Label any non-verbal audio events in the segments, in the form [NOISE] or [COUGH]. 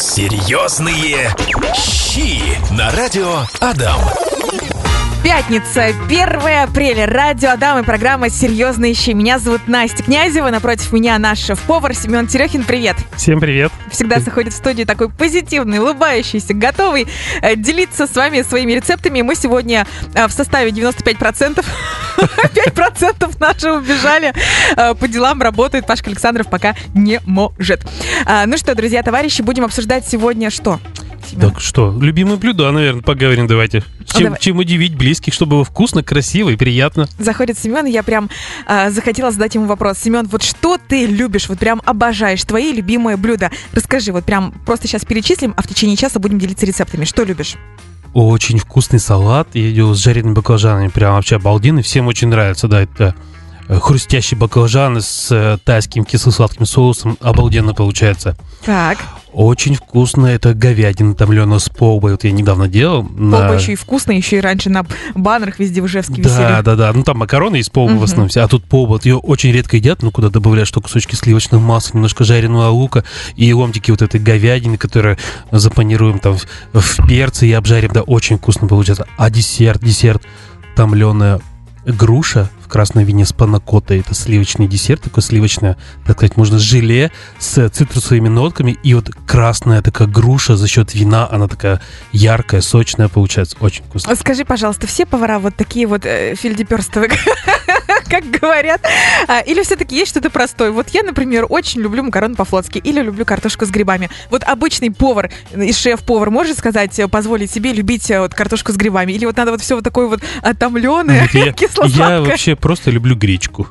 Серьезные щи на радио Адам. Пятница, 1 апреля. Радио Адам и программа «Серьезные щи». Меня зовут Настя Князева. Напротив меня наш шеф-повар Семен Терехин. Привет. Всем привет. Всегда заходит в студию такой позитивный, улыбающийся, готовый э, делиться с вами своими рецептами. Мы сегодня э, в составе 95%. 5% [LAUGHS] наши убежали э, по делам, работает. Пашка Александров пока не может. Ну что, друзья, товарищи, будем обсуждать сегодня что? Семен? Так что, любимые блюда, наверное, поговорим давайте. Чем, давай. чем удивить близких, чтобы было вкусно, красиво и приятно. Заходит Семен, я прям э, захотела задать ему вопрос. Семен, вот что ты любишь, вот прям обожаешь, твои любимые блюда? Расскажи, вот прям просто сейчас перечислим, а в течение часа будем делиться рецептами. Что любишь? Очень вкусный салат. Я делал с жареными баклажанами. Прям вообще обалденный. Всем очень нравится, да, это хрустящие баклажаны с э, тайским кисло-сладким соусом. Обалденно получается. Так, Очень вкусно. Это говядина томленая с полбой. Вот я недавно делал. на- полба еще и вкусная, еще и раньше на баннерах везде в Ижевске Да, висели. да, да. Ну там макароны из полба Мгм. в основном все. А тут полба. Вот ее очень редко едят, ну куда добавляешь что кусочки сливочного масла, немножко жареного лука и ломтики вот этой говядины, которые запанируем там в, в перце и обжарим. Да, очень вкусно получается. А десерт, десерт томленая груша в красном вине с панакотой. Это сливочный десерт, такой сливочное, так сказать, можно желе с цитрусовыми нотками. И вот красная такая груша за счет вина, она такая яркая, сочная получается. Очень вкусно. Скажи, пожалуйста, все повара вот такие вот э, фельдеперстовые, [LAUGHS] как говорят? А, Или все-таки есть что-то простое? Вот я, например, очень люблю макароны по-флотски или люблю картошку с грибами. Вот обычный повар и шеф-повар может сказать, э, позволить себе любить э, вот картошку с грибами? Или вот надо вот все вот такое вот отомленное, Нет, я, [LAUGHS] я кисло-сладкое? вообще просто люблю гречку.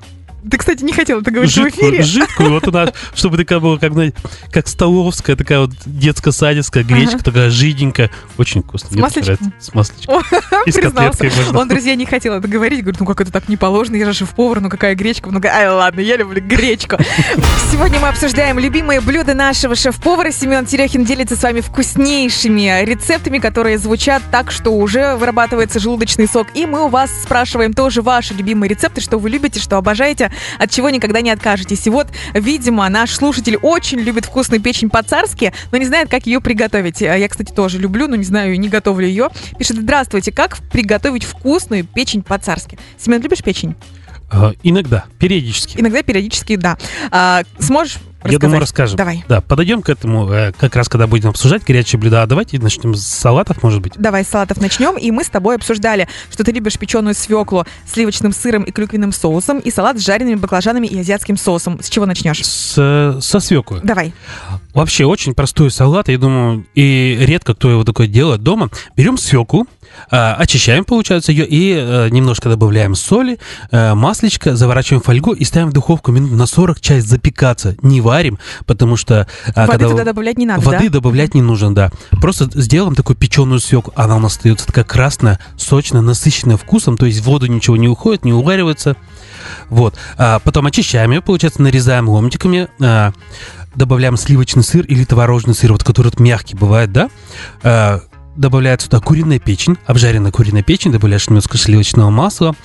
Ты, кстати, не хотел это говорить в Жидкую, эфире. жидкую, вот она, чтобы такая была, как, знаете, как столовская, такая вот детско-садистская гречка, Ага. такая жиденькая. Очень вкусно. С масличком? С масличком. [LAUGHS] И с признался. котлеткой можно. Он, друзья, не хотел это говорить. Говорит, ну как это так не положено, я же шеф-повар, ну какая гречка? Ну, ай, ладно, я люблю гречку. [LAUGHS] Сегодня мы обсуждаем любимые блюда нашего шеф-повара. Семен Терехин делится с вами вкуснейшими рецептами, которые звучат так, что уже вырабатывается желудочный сок. И мы у вас спрашиваем тоже ваши любимые рецепты, что вы любите, что обожаете, от чего никогда не откажетесь. И вот, видимо, наш слушатель очень любит вкусную печень по-царски, но не знает, как ее приготовить. А Я, кстати, тоже люблю, но не знаю, не готовлю ее. Пишет, здравствуйте, как приготовить вкусную печень по-царски? Семен, любишь печень? А, Иногда, периодически. Иногда, периодически, да. А, сможешь Я рассказать? думаю, расскажем. Давай. Да, подойдем к этому, э, как раз когда будем обсуждать горячие блюда. А давайте начнем с салатов, может быть. Давай с салатов начнем. И мы с тобой обсуждали, что ты любишь печеную свеклу с сливочным сыром и клюквенным соусом, и салат с жареными баклажанами и азиатским соусом. С чего начнешь? С, э, со свеклой. Давай. Вообще очень простой салат, я думаю, и редко кто его такое делает дома. Берем свеклу, очищаем, получается, ее, и э, немножко добавляем соли, э, маслечко, заворачиваем фольгу и ставим в духовку минут на 40 часть запекаться. Не варим, потому что... Воды когда туда добавлять не надо, Воды да? добавлять не нужно, да. Просто сделаем такую печеную свеклу. Она у нас остается такая красная, сочная, насыщенная вкусом. То есть в воду ничего не уходит, не уваривается. Вот. А потом очищаем ее, получается, нарезаем ломтиками. а, добавляем сливочный сыр или творожный сыр, вот который вот мягкий бывает, да. А, добавляется туда куриная печень, обжаренная куриная печень, добавляешь немножко сливочного масла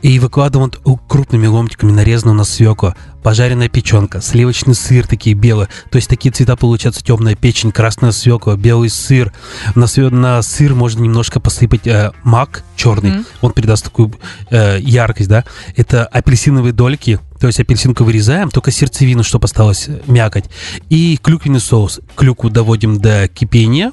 и выкладываем вот крупными ломтиками нарезанную на свеклу, пожаренная печенка, сливочный сыр такие белые, то есть такие цвета получаются темная печень, красная свекла, белый сыр. На, све- на сыр можно немножко посыпать э, мак черный, Мгм. он придаст такую э, яркость, да. Это апельсиновые дольки, то есть апельсинку вырезаем, только сердцевину, чтобы осталось мякоть. И клюквенный соус. Клюкву доводим до кипения,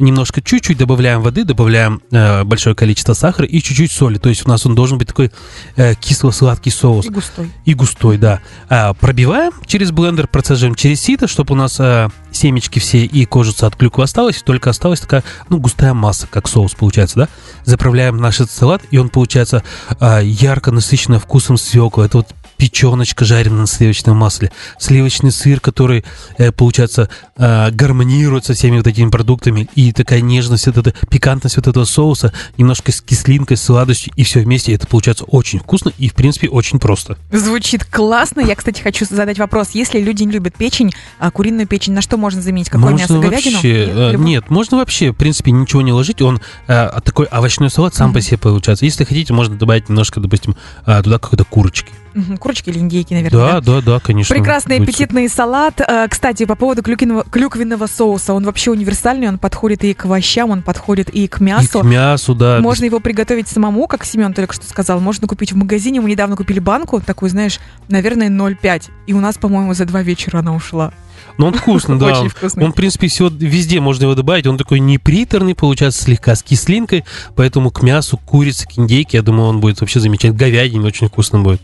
немножко чуть-чуть добавляем воды, добавляем э, большое количество сахара и чуть-чуть соли. То есть у нас он должен быть такой э, кисло-сладкий соус. И густой. И густой, да. А, пробиваем через блендер, процеживаем через сито, чтобы у нас а, семечки все и кожица от клюквы осталась, и только осталась такая, ну, густая масса, как соус получается, да. Заправляем наш этот салат, и он получается а, ярко насыщенный вкусом свекла. Это вот печеночка жареная на сливочном масле, сливочный сыр, который, э, получается, э, гармонирует со всеми вот этими продуктами, и такая нежность, вот эта пикантность вот этого соуса, немножко с кислинкой, с сладостью, и все вместе, это получается очень вкусно и, в принципе, очень просто. Звучит классно. Я, кстати, хочу задать вопрос. Если люди не любят печень, а куриную печень, на что можно заменить? Какое можно мясо? Говядину? вообще, Нет? э, нет, можно вообще, в принципе, ничего не ложить. Он э, такой овощной салат сам по себе получается. Если хотите, можно добавить немножко, допустим, э, туда какой-то курочки. Курочки или индейки, наверное. Да, да, да, конечно. Прекрасный аппетитный салат. Э, Кстати, по поводу клюквенного, клюквенного соуса. Он вообще универсальный, он подходит и к овощам, он подходит и к И мясу. к мясу, да. Можно его приготовить самому, как Семен только что сказал. Можно купить в магазине. Мы недавно купили банку, такую, знаешь, наверное, 0,5. И у нас, по-моему, за два вечера она ушла. Но он вкусный, [LAUGHS] да. Очень Он- вкусный. Он, в принципе, все везде можно его добавить. Он такой не приторный, получается, слегка с кислинкой. Поэтому к мясу, курице, к индейке, я думаю, он будет вообще замечательный. Говядине очень вкусно будет.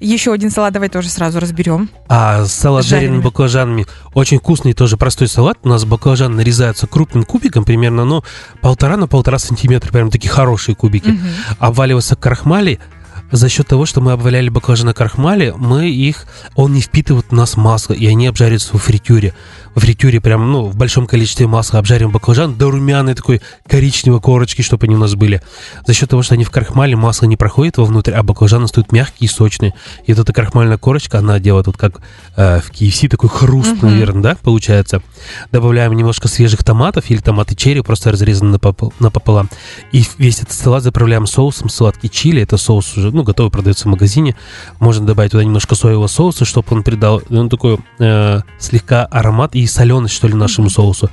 Еще один салат давай тоже сразу разберем. А салат с жареными баклажанами очень вкусный, тоже простой салат. У нас баклажан нарезается крупным кубиком, примерно, ну, полтора на полтора сантиметра, прям такие хорошие кубики. Мгм. Обваливается крахмали. За счет того, что мы обваляли баклажаны крахмали, мы их, он не впитывает в нас масло, и они обжарятся во фритюре. В фритюре прям, ну, в большом количестве масла обжарим баклажан до румяной такой коричневой корочки, чтобы они у нас были. За счет того, что они в крахмале, масло не проходит вовнутрь, а баклажаны стоят мягкие и сочные. И вот эта крахмальная корочка, она делает вот как э, в KFC такой хруст, Мгм. наверное, да, получается. Добавляем немножко свежих томатов или томаты черри, просто разрезаны напопо- напополам. И весь этот салат заправляем соусом сладкий чили. Это соус уже, ну, готовый, продается в магазине. Можно добавить туда немножко соевого соуса, чтобы он придал, ну, такой э, слегка аромат и соленость, что ли, нашему соусу.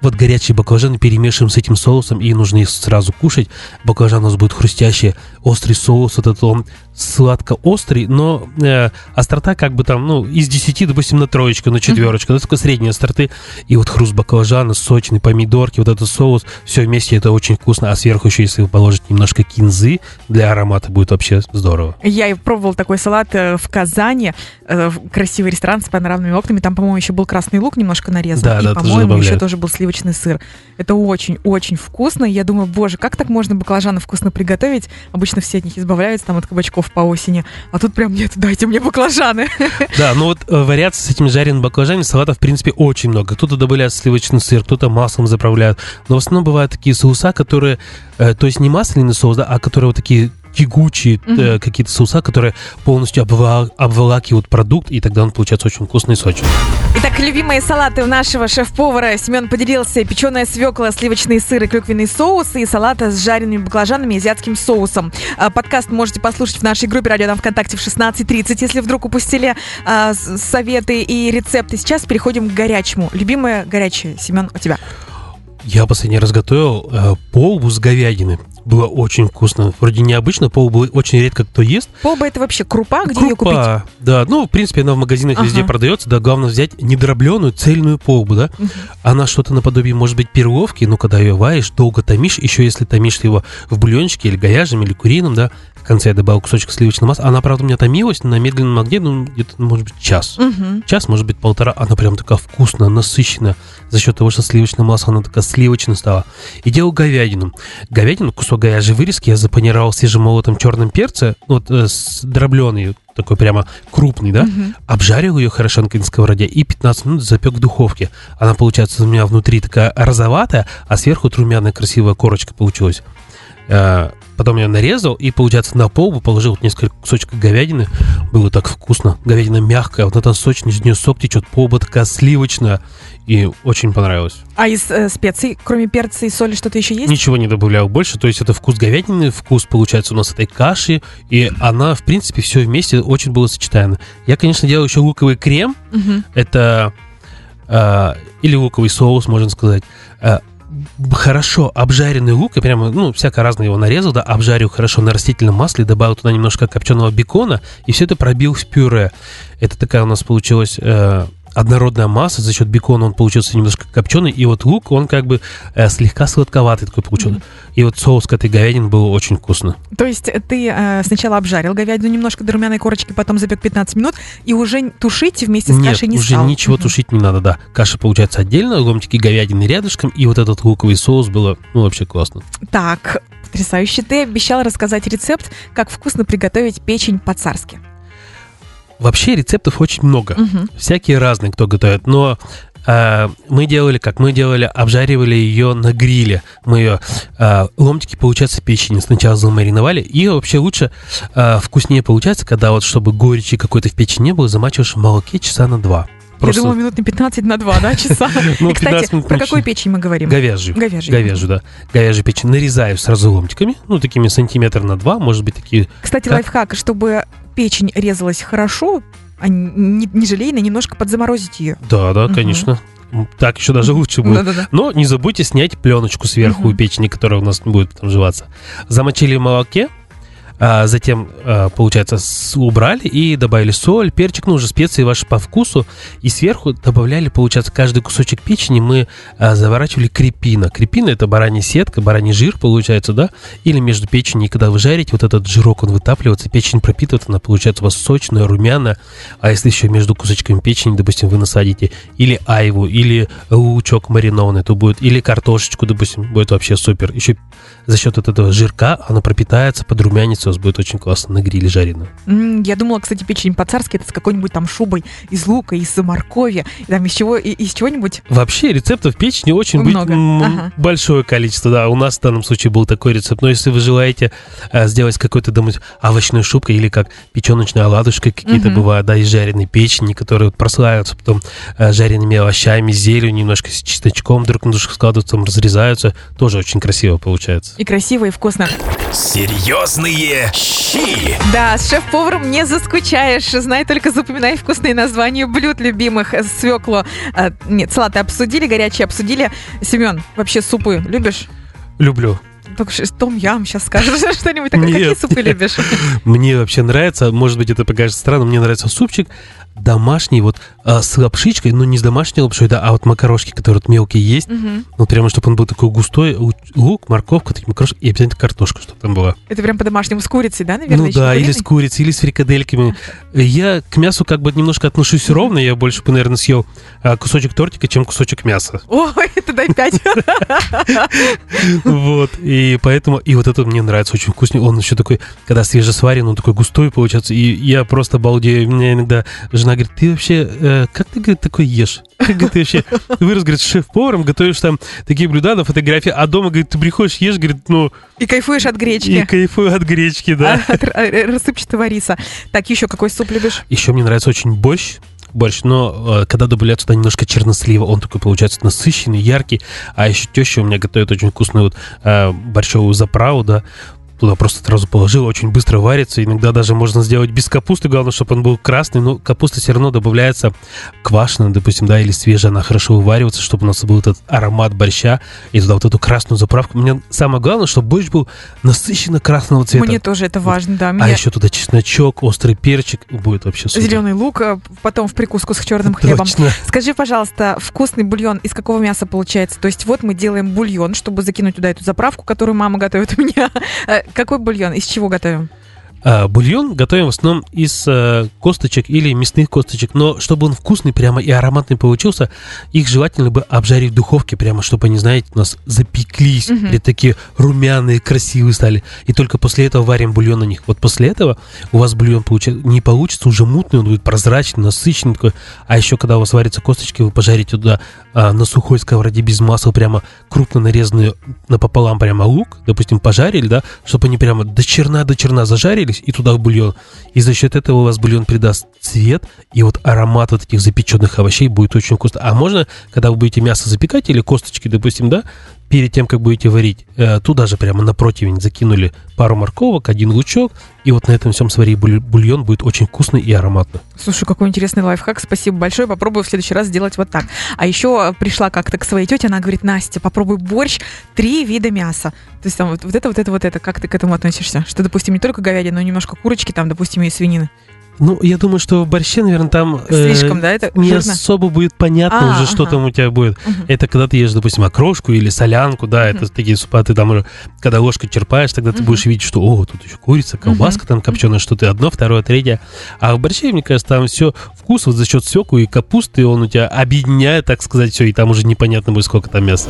Вот горячие баклажаны перемешиваем с этим соусом, и нужно их сразу кушать. Баклажан у нас будет хрустящий, острый соус, вот этот он сладко-острый, но э, острота как бы там, ну, из 10, допустим, на троечку, на четверочку, это такой средней остроты. И вот хруст баклажана, сочный, помидорки, вот этот соус, все вместе это очень вкусно. А сверху еще, если вы положите немножко кинзы для аромата, будет вообще здорово. Я и пробовал такой салат э, в Казани. э, Красивый ресторан с панорамными окнами. Там, по-моему, еще был красный лук немножко нарезан. Да, и, да, по-моему, еще тоже был сливочный сыр. Это очень-очень вкусно. Я думаю, боже, как так можно баклажаны вкусно приготовить? Обычно все от них избавляются там от кабачков по осени. А тут прям нет, [LAUGHS] дайте мне баклажаны. Да, ну вот э, вариаций с этими жареными баклажанами салатов, в принципе, очень много. Кто-то добавляет сливочный сыр, кто-то маслом заправляет. Но в основном бывают такие соуса, которые, э, то есть не масляный соус, да, а которые вот такие тягучие э, Мгм. какие-то соуса, которые полностью обва- обволакивают продукт, и тогда он получается очень вкусный и сочный. Итак, любимые салаты у нашего шеф-повара Семен поделился печеная свекла, сливочный сыр и клюквенный соус и салата с жареными баклажанами и азиатским соусом. А, Подкаст можете послушать в нашей группе «Радио нам ВКонтакте» в 16.30, если вдруг упустили с- советы и рецепты. Сейчас переходим к горячему. Любимое горячее, Семен, у тебя? Я последний раз готовил э, полбу с говядины. Было очень вкусно. Вроде необычно, полбу очень редко кто ест. Полба это вообще крупа, где ее купить? Крупа, да. Ну, в принципе, она в магазинах везде Ага. продается, да. Главное взять недробленную цельную полбу, да. Мгм. Она что-то наподобие, может быть, перловки, но когда ее варишь, долго томишь, еще если томишь его в бульончике или говяжьем, или курином, да, в конце я добавил кусочек сливочного масла. Она, правда, у меня томилась на медленном огне, ну, где-то, может быть, час. Мгм. Час, может быть, полтора. Она прям такая вкусная, насыщенная. За счет того, что сливочное масло, она такая сливочная стала. И делал говядину. Говядину, кусок говяжьей вырезки я запанировал свежемолотым черным перцем, вот э, с дробленый, такой прямо крупный, да, Мгм. обжарил ее хорошенько на сковороде и 15 минут запек в духовке. Она, получается, у меня внутри такая розоватая, а сверху вот румяная красивая корочка получилась. Э, Потом я нарезал и, получается, на полбу положил вот несколько кусочков говядины. Было так вкусно. Говядина мягкая, вот эта сочность, из нее сок течет, полба такая сливочная. И очень понравилось. А из э, специй, кроме перца и соли, что-то еще есть? Ничего не добавлял больше. То есть это вкус говядины, вкус, получается, у нас этой каши. И она, в принципе, все вместе очень было сочетаемо. Я, конечно, делал еще луковый крем. Мгм. Это э, или луковый соус, можно сказать. Э, б- хорошо обжаренный лук, я прямо, ну, всяко разно его нарезал, да, обжарил хорошо на растительном масле, добавил туда немножко копченого бекона, и все это пробил в пюре. Это такая у нас получилась э, однородная масса, за счет бекона он получился немножко копченый, и вот лук, он как бы э, слегка сладковатый такой получился. Мгм. И вот соус к этой говядине был очень вкусно. То есть ты э, сначала обжарил говядину немножко до румяной корочки, потом запек 15 минут, и уже тушить вместе с Нет, кашей не уже стал. ничего Мгм. тушить не надо, да. Каша получается отдельно, ломтики говядины рядышком, и вот этот луковый соус было, ну, вообще классно. Так, потрясающе. Ты обещал рассказать рецепт, как вкусно приготовить печень по-царски. Вообще рецептов очень много. Мгм. Всякие разные, кто готовит. Но э, мы делали как? Мы делали, обжаривали ее на гриле. Мы ее э, ломтики, получается, печени сначала замариновали. И вообще лучше, э, вкуснее получается, когда вот, чтобы горечи какой-то в печени не было, замачиваешь в молоке часа на два. Я думала, минут на 15 на 2, да, часа? [LAUGHS] Ну, И, 15 Кстати, минут про какую печень мы говорим? Говяжью. Говяжью. Говяжью, да. Говяжью печень нарезаю сразу ломтиками, ну, такими сантиметр на два, может быть, такие Кстати, Как? лайфхак, чтобы печень резалась хорошо, а не, не желейно, немножко подзаморозить ее. Да, да, Мгм. конечно. Так еще даже лучше будет. Да-да-да. Но не забудьте снять пленочку сверху Мгм. у печени, которая у нас не будет потом жеваться. Замочили в молоке, а затем, а, получается, убрали и добавили соль, перчик, ну, уже специи ваши по вкусу. И сверху добавляли, получается, каждый кусочек печени мы а, заворачивали крепина. Крепина – это баранья сетка, бараний жир, получается, да? Или между печенью, когда вы жарите, вот этот жирок, он вытапливается, печень пропитывается, она получается у вас сочная, румяная. А если еще между кусочками печени, допустим, вы насадите или айву, или лучок маринованный, то будет, или картошечку, допустим, будет вообще супер. Еще за счет вот этого жирка оно пропитается, подрумянится, у вас будет очень классно на гриле жарено. М, Я думала, кстати, печень по-царски это с какой-нибудь там шубой из лука, из моркови, там из чего, и- из чего-нибудь. Вообще рецептов печени очень быть, Много. м, Ага. большое количество, да. У нас в данном случае был такой рецепт. Но если вы желаете э, сделать какой-то, думать, овощной шубкой или как печеночная оладушка какие-то Мгм. бывают, да, из жареной печени, которые вот прославятся потом э, жареными овощами, зеленью, немножко с чесночком друг на дружку складываются, там разрезаются. Тоже очень красиво получается. И красиво, и вкусно. Серьезные щи. Да, с шеф-поваром не заскучаешь. Знай только запоминай вкусные названия блюд любимых. Свеклу. а, нет, салаты обсудили, горячие обсудили. Семен, вообще супы любишь? Люблю. Только что том ям сейчас скажешь [LAUGHS] что-нибудь такое. Какие Нет. супы любишь? Мне вообще нравится, может быть, это покажется странно, мне нравится супчик домашний, вот а, с лапшичкой, но не с домашней лапшой, да, а вот макарошки, которые вот мелкие есть. Мгм. Ну, прямо, чтобы он был такой густой, лу- лук, морковка, такие макарошки, и обязательно картошка, чтобы там была. Это прям по-домашнему с курицей, да, наверное? ну да, или с курицей, или с фрикадельками. Я к мясу как бы немножко отношусь ровно, я больше бы, наверное, съел а, кусочек тортика, чем кусочек мяса. Ой, это дай пять. [LAUGHS] Вот, и поэтому, и вот это мне нравится очень вкусный. Он еще такой, когда свежесварен, он такой густой получается. И я просто балдею. Меня иногда жена говорит, ты вообще, э, как ты, говорит, такой ешь? [LAUGHS] Как говорит, ты вообще вырос, говорит, шеф-поваром, готовишь там такие блюда на фотографии, а дома, говорит, ты приходишь, ешь, говорит, ну, И кайфуешь от и гречки. кайфую от гречки, да. А, От р- э, рассыпчатого риса. Так, еще какой суп любишь? Еще мне нравится очень борщ. Борщ, но э, когда добавляют туда немножко чернослива, он такой получается насыщенный, яркий. А еще теща у меня готовит очень вкусную вот э, борщовую заправу, да. Туда просто сразу положил, очень быстро варится. Иногда даже можно сделать без капусты, главное, чтобы он был красный. Но капуста все равно добавляется квашеная, допустим, да, или свежая, она хорошо вываривается, чтобы у нас был этот аромат борща. И туда вот эту красную заправку. Мне самое главное, чтобы борщ был насыщенно красного цвета. Мне тоже это важно, да. А Мне еще туда чесночок, острый перчик. Будет вообще супер. зеленый лук, а потом в прикуску с черным [LAUGHS] хлебом. Точно. Скажи, пожалуйста, вкусный бульон из какого мяса получается? То есть вот мы делаем бульон, чтобы закинуть туда эту заправку, которую мама готовит у меня. [LAUGHS] Какой бульон? Из чего готовим? А, бульон готовим в основном из э, косточек или мясных косточек, но чтобы он вкусный прямо и ароматный получился, их желательно бы обжарить в духовке прямо, чтобы они, знаете, у нас запеклись, Мгм. или такие румяные, красивые стали. И только после этого варим бульон на них. Вот после этого у вас бульон получи- не получится уже мутный, он будет прозрачный, насыщенный такой. А еще когда у вас варятся косточки, вы пожарите туда а, на сухой сковороде без масла прямо крупно нарезанный напополам прямо лук, допустим, пожарили, да, чтобы они прямо до черна до черна зажарились, и туда бульон. И за счет этого у вас бульон придаст цвет, и вот аромат вот этих запеченных овощей будет очень вкусно. А можно, когда вы будете мясо запекать или косточки, допустим, да, перед тем, как будете варить, э, туда же прямо на противень закинули пару морковок, один лучок, и вот на этом всем свари буль- бульон будет очень вкусный и ароматный. Слушай, какой интересный лайфхак. Спасибо большое. Попробую в следующий раз сделать вот так. А еще пришла как-то к своей тете, она говорит, Настя, попробуй борщ, три вида мяса. То есть там вот, вот это, вот это, вот это. Как ты к этому относишься? Что, допустим, не только говядина, но немножко курочки, там, допустим, и свинины. Ну, я думаю, что в борще, наверное, там... э, Слишком, да, это не жирно? особо будет понятно А, уже, что ага. там у тебя будет. Мгм. Это когда ты ешь, допустим, окрошку или солянку, да, это такие супа, ты там уже, когда ложкой черпаешь, тогда ты Мгм. будешь видеть, что, о, тут еще курица, колбаска там копченая, что-то одно, второе, третье. А в борще, мне кажется, там все вкус вот за счет свеклы и капусты, он у тебя объединяет, так сказать, все, и там уже непонятно будет, сколько там мяса.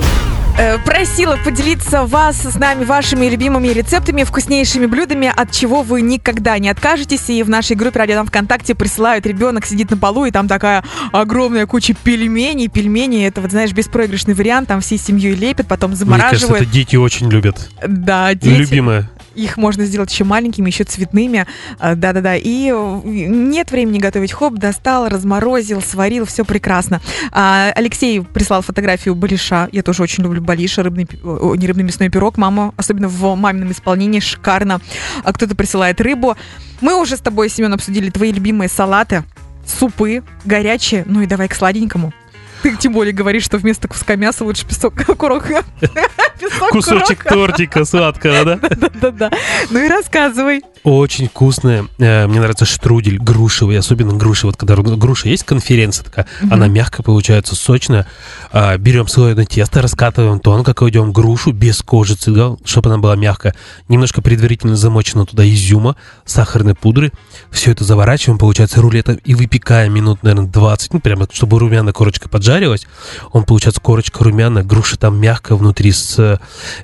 Э, Просила поделиться вас с нами вашими любимыми рецептами, вкуснейшими блюдами, от чего вы никогда не откажетесь. И в нашей группе «Радио ВКонтакте» присылают, ребенок сидит на полу, и там такая огромная куча пельменей. Пельмени — это, вот знаешь, беспроигрышный вариант, там всей семьей лепят, потом Мне кажется, замораживают. это дети очень любят. Да, дети. Любимое. Их можно сделать еще маленькими, еще цветными. А, Да-да-да. И э, нет времени готовить. Хоп, достал, разморозил, сварил, все прекрасно. А, Алексей прислал фотографию балиша. Я тоже очень люблю балиша, рыбный, не рыбный мясной пирог. Мама, особенно в мамином исполнении, шикарно. А кто-то присылает рыбу. Мы уже с тобой, Семен, обсудили твои любимые салаты, супы, горячие. Ну и давай к сладенькому. Ты тем более говоришь, что вместо куска мяса лучше песок, [LAUGHS] курок. Песок Кусочек курока. тортика сладкого, да? [LAUGHS] Да-да-да. Ну и рассказывай. Очень вкусная. Э, Мне нравится штрудель грушевый, особенно груши. Вот когда ру- груша есть конференция такая, она мягкая получается, сочная. А, Берем слоеное тесто, раскатываем тонко, кладем грушу без кожицы, да, чтобы она была мягкая. Немножко предварительно замочено туда изюма, сахарной пудры. Все это заворачиваем, получается рулетом и выпекаем минут, наверное, 20, ну, прямо, чтобы румяная корочка поджарилась. Он, получается, корочка румяная, груша там мягкая внутри с,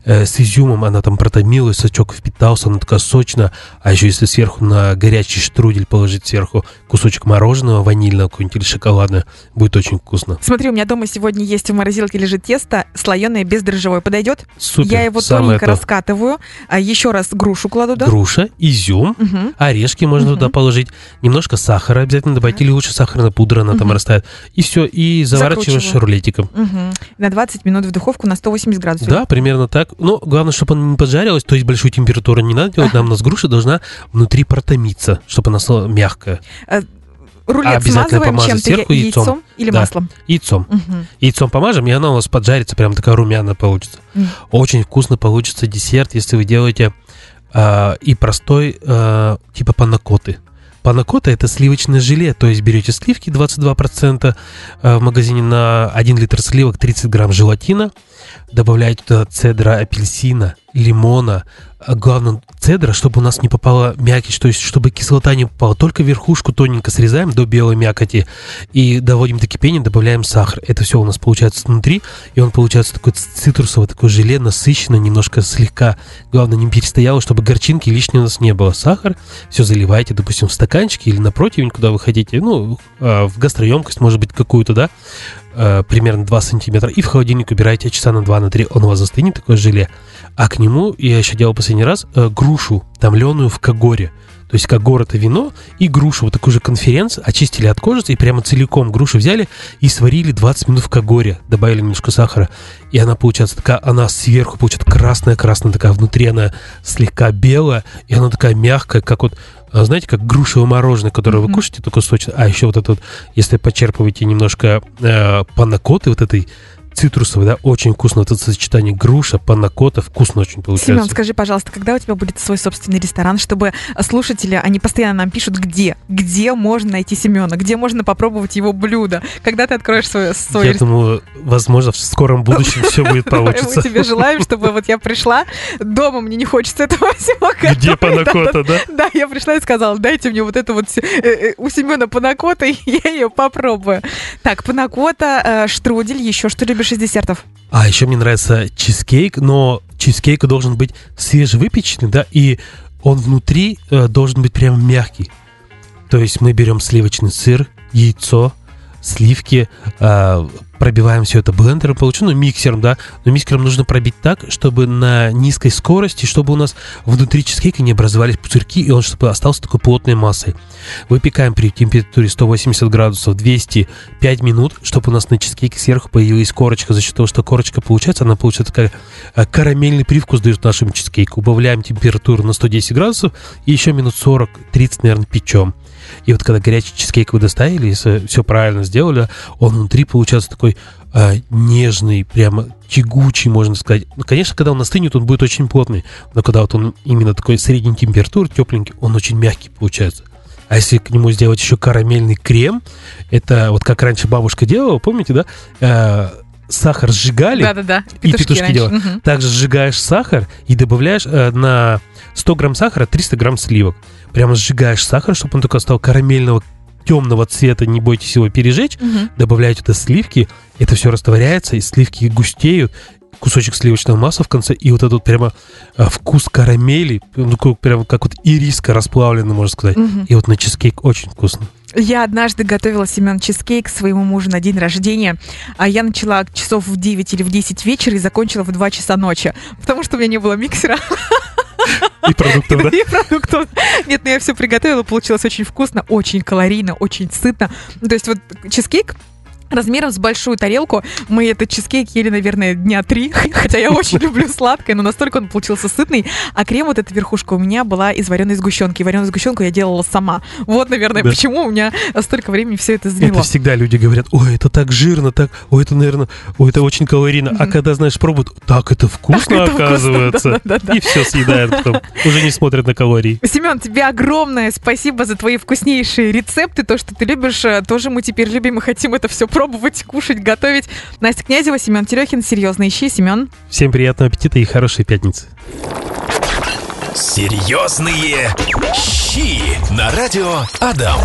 э, с изюмом, она там протомилась, сочок впитался, она такая сочная. А еще если сверху на горячий штрудель положить сверху кусочек мороженого ванильного какой-нибудь или шоколадного, будет очень вкусно. Смотри, у меня дома сегодня есть в морозилке лежит тесто слоеное бездрожжевое. Подойдет? Супер. Я его Самое тоненько то. раскатываю. А еще раз грушу кладу, да? Груша, изюм, Мгм. орешки можно Мгм. туда положить, немножко сахара обязательно добавить, или лучше сахарная пудра, она там Мгм. растает. И все, и заворачиваешь Закручиваю. рулетиком. Мгм. На 20 минут в духовку на 180 градусов. Да, примерно так. Но главное, чтобы она не поджарилась, то есть большую температуру не надо делать. Нам у нас груша должна внутри протомиться, чтобы она стала мягкая. Рулет Обязательно смазываем помазать чем-то сверху яйцом. яйцом или Да. маслом. Яйцом. Мгм. Яйцом помажем, и она у вас поджарится, прям такая румяная получится. Мгм. Очень вкусно получится десерт, если вы делаете а, и простой, а, типа панакоты. Панакота это сливочное желе, то есть берете сливки 22% а, в магазине на 1 литр сливок 30 грамм желатина, добавляете туда цедра апельсина, лимона, а главное цедра, чтобы у нас не попала мякоть, то есть чтобы кислота не попала, только верхушку тоненько срезаем до белой мякоти и доводим до кипения, добавляем сахар. Это все у нас получается внутри, и он получается такой цитрусовый, такой желе, насыщенный, немножко слегка. Главное, не перестояло, чтобы горчинки лишней у нас не было. Сахар, все заливаете, допустим, в стаканчики или на противень, куда вы хотите, ну, а, в гастроемкость, может быть, какую-то, да, а, примерно 2 сантиметра, и в холодильник убираете часа на 2 на 3, он у вас застынет, такое желе. А к нему я еще делал последний раз э, грушу, томленую в кагоре. То есть кагор это вино и грушу, вот такую же конференц, очистили от кожицы и прямо целиком грушу взяли и сварили 20 минут в кагоре, добавили немножко сахара. И она получается такая, она сверху получается красная-красная, такая внутри она слегка белая, и она такая мягкая, как вот, знаете, как грушевое мороженое, которое вы Мгм. кушаете, только сочное. А еще вот это вот, если почерпываете немножко э, панакоты вот этой цитрусовой, да, очень вкусно. Вот это сочетание груша, панакота, вкусно очень получается. Семен, скажи, пожалуйста, когда у тебя будет свой собственный ресторан, чтобы слушатели, они постоянно нам пишут, где, где можно найти Семена, где можно попробовать его блюдо, когда ты откроешь свой, свой Я ресторан. думаю, возможно, в скором будущем все будет [LAUGHS] Мы получится. тебе желаем, чтобы вот я пришла, дома мне не хочется этого [LAUGHS] всего Где панакота, да? Да, я пришла и сказала, дайте мне вот это вот э, э, у Семена панакота, [LAUGHS] и я ее попробую. Так, панакота, э, штрудель, еще что любишь из десертов? А еще мне нравится чизкейк, но чизкейк должен быть свежевыпеченный, да, и он внутри э, должен быть прям мягкий. То есть мы берем сливочный сыр, яйцо, сливки, э, пробиваем все это блендером, получу, ну, миксером, да, но миксером нужно пробить так, чтобы на низкой скорости, чтобы у нас внутри чизкейка не образовались пузырьки, и он чтобы остался такой плотной массой. Выпекаем при температуре 180 градусов 205 минут, чтобы у нас на чизкейке сверху появилась корочка. За счет того, что корочка получается, она получается такая э, карамельный привкус дает нашему чизкейку. Убавляем температуру на 110 градусов и еще минут 40-30, наверное, печем. И вот когда горячий чизкейк вы доставили, если все правильно сделали, он внутри получается такой э, нежный, прямо тягучий, можно сказать. Ну, конечно, когда он остынет, он будет очень плотный. Но когда вот он именно такой средней температуры, тепленький, он очень мягкий получается. А если к нему сделать еще карамельный крем, это вот как раньше бабушка делала, помните, да? Сахар сжигали, Да-да-да, И петушки делать. Мгм. также сжигаешь сахар и добавляешь э, на 100 грамм сахара 300 грамм сливок. Прямо сжигаешь сахар, чтобы он только стал карамельного темного цвета, не бойтесь его пережечь. Мгм. Добавляете туда сливки, это все растворяется, и сливки густеют, кусочек сливочного масла в конце, и вот этот вот прямо э, вкус карамели, ну, прямо как вот ириска расплавленная, можно сказать. Мгм. И вот на чизкейк очень вкусно. Я однажды готовила Семен чизкейк своему мужу на день рождения, а я начала часов в 9 или в 10 вечера и закончила в 2 часа ночи, потому что у меня не было миксера. И продуктов, да? [LAUGHS] И продуктов. Нет, ну я все приготовила, получилось очень вкусно, очень калорийно, очень сытно. То есть вот чизкейк размером с большую тарелку. Мы этот чизкейк ели, наверное, дня три, [LAUGHS] хотя я очень люблю сладкое, но настолько он получился сытный. А крем, вот эта верхушка у меня была из вареной сгущенки. Вареную сгущенку я делала сама. Вот, наверное, Да. почему у меня столько времени все это заняло. Это всегда люди говорят, ой, это так жирно, так, ой, это, наверное, ой, это очень калорийно. А Мгм. когда, знаешь, пробуют, так это вкусно, это вкусно, оказывается. [LAUGHS] да-да-да-да. И все съедают потом. Уже не смотрят на калории. Семен, тебе огромное спасибо за твои вкуснейшие рецепты, то, что ты любишь, э, тоже мы теперь любим и хотим это все пробовать, кушать, готовить. Настя Князева, Семен Терехин, серьезно ищи, Семен. Всем приятного аппетита и хорошей пятницы. Серьезные щи на радио Адам.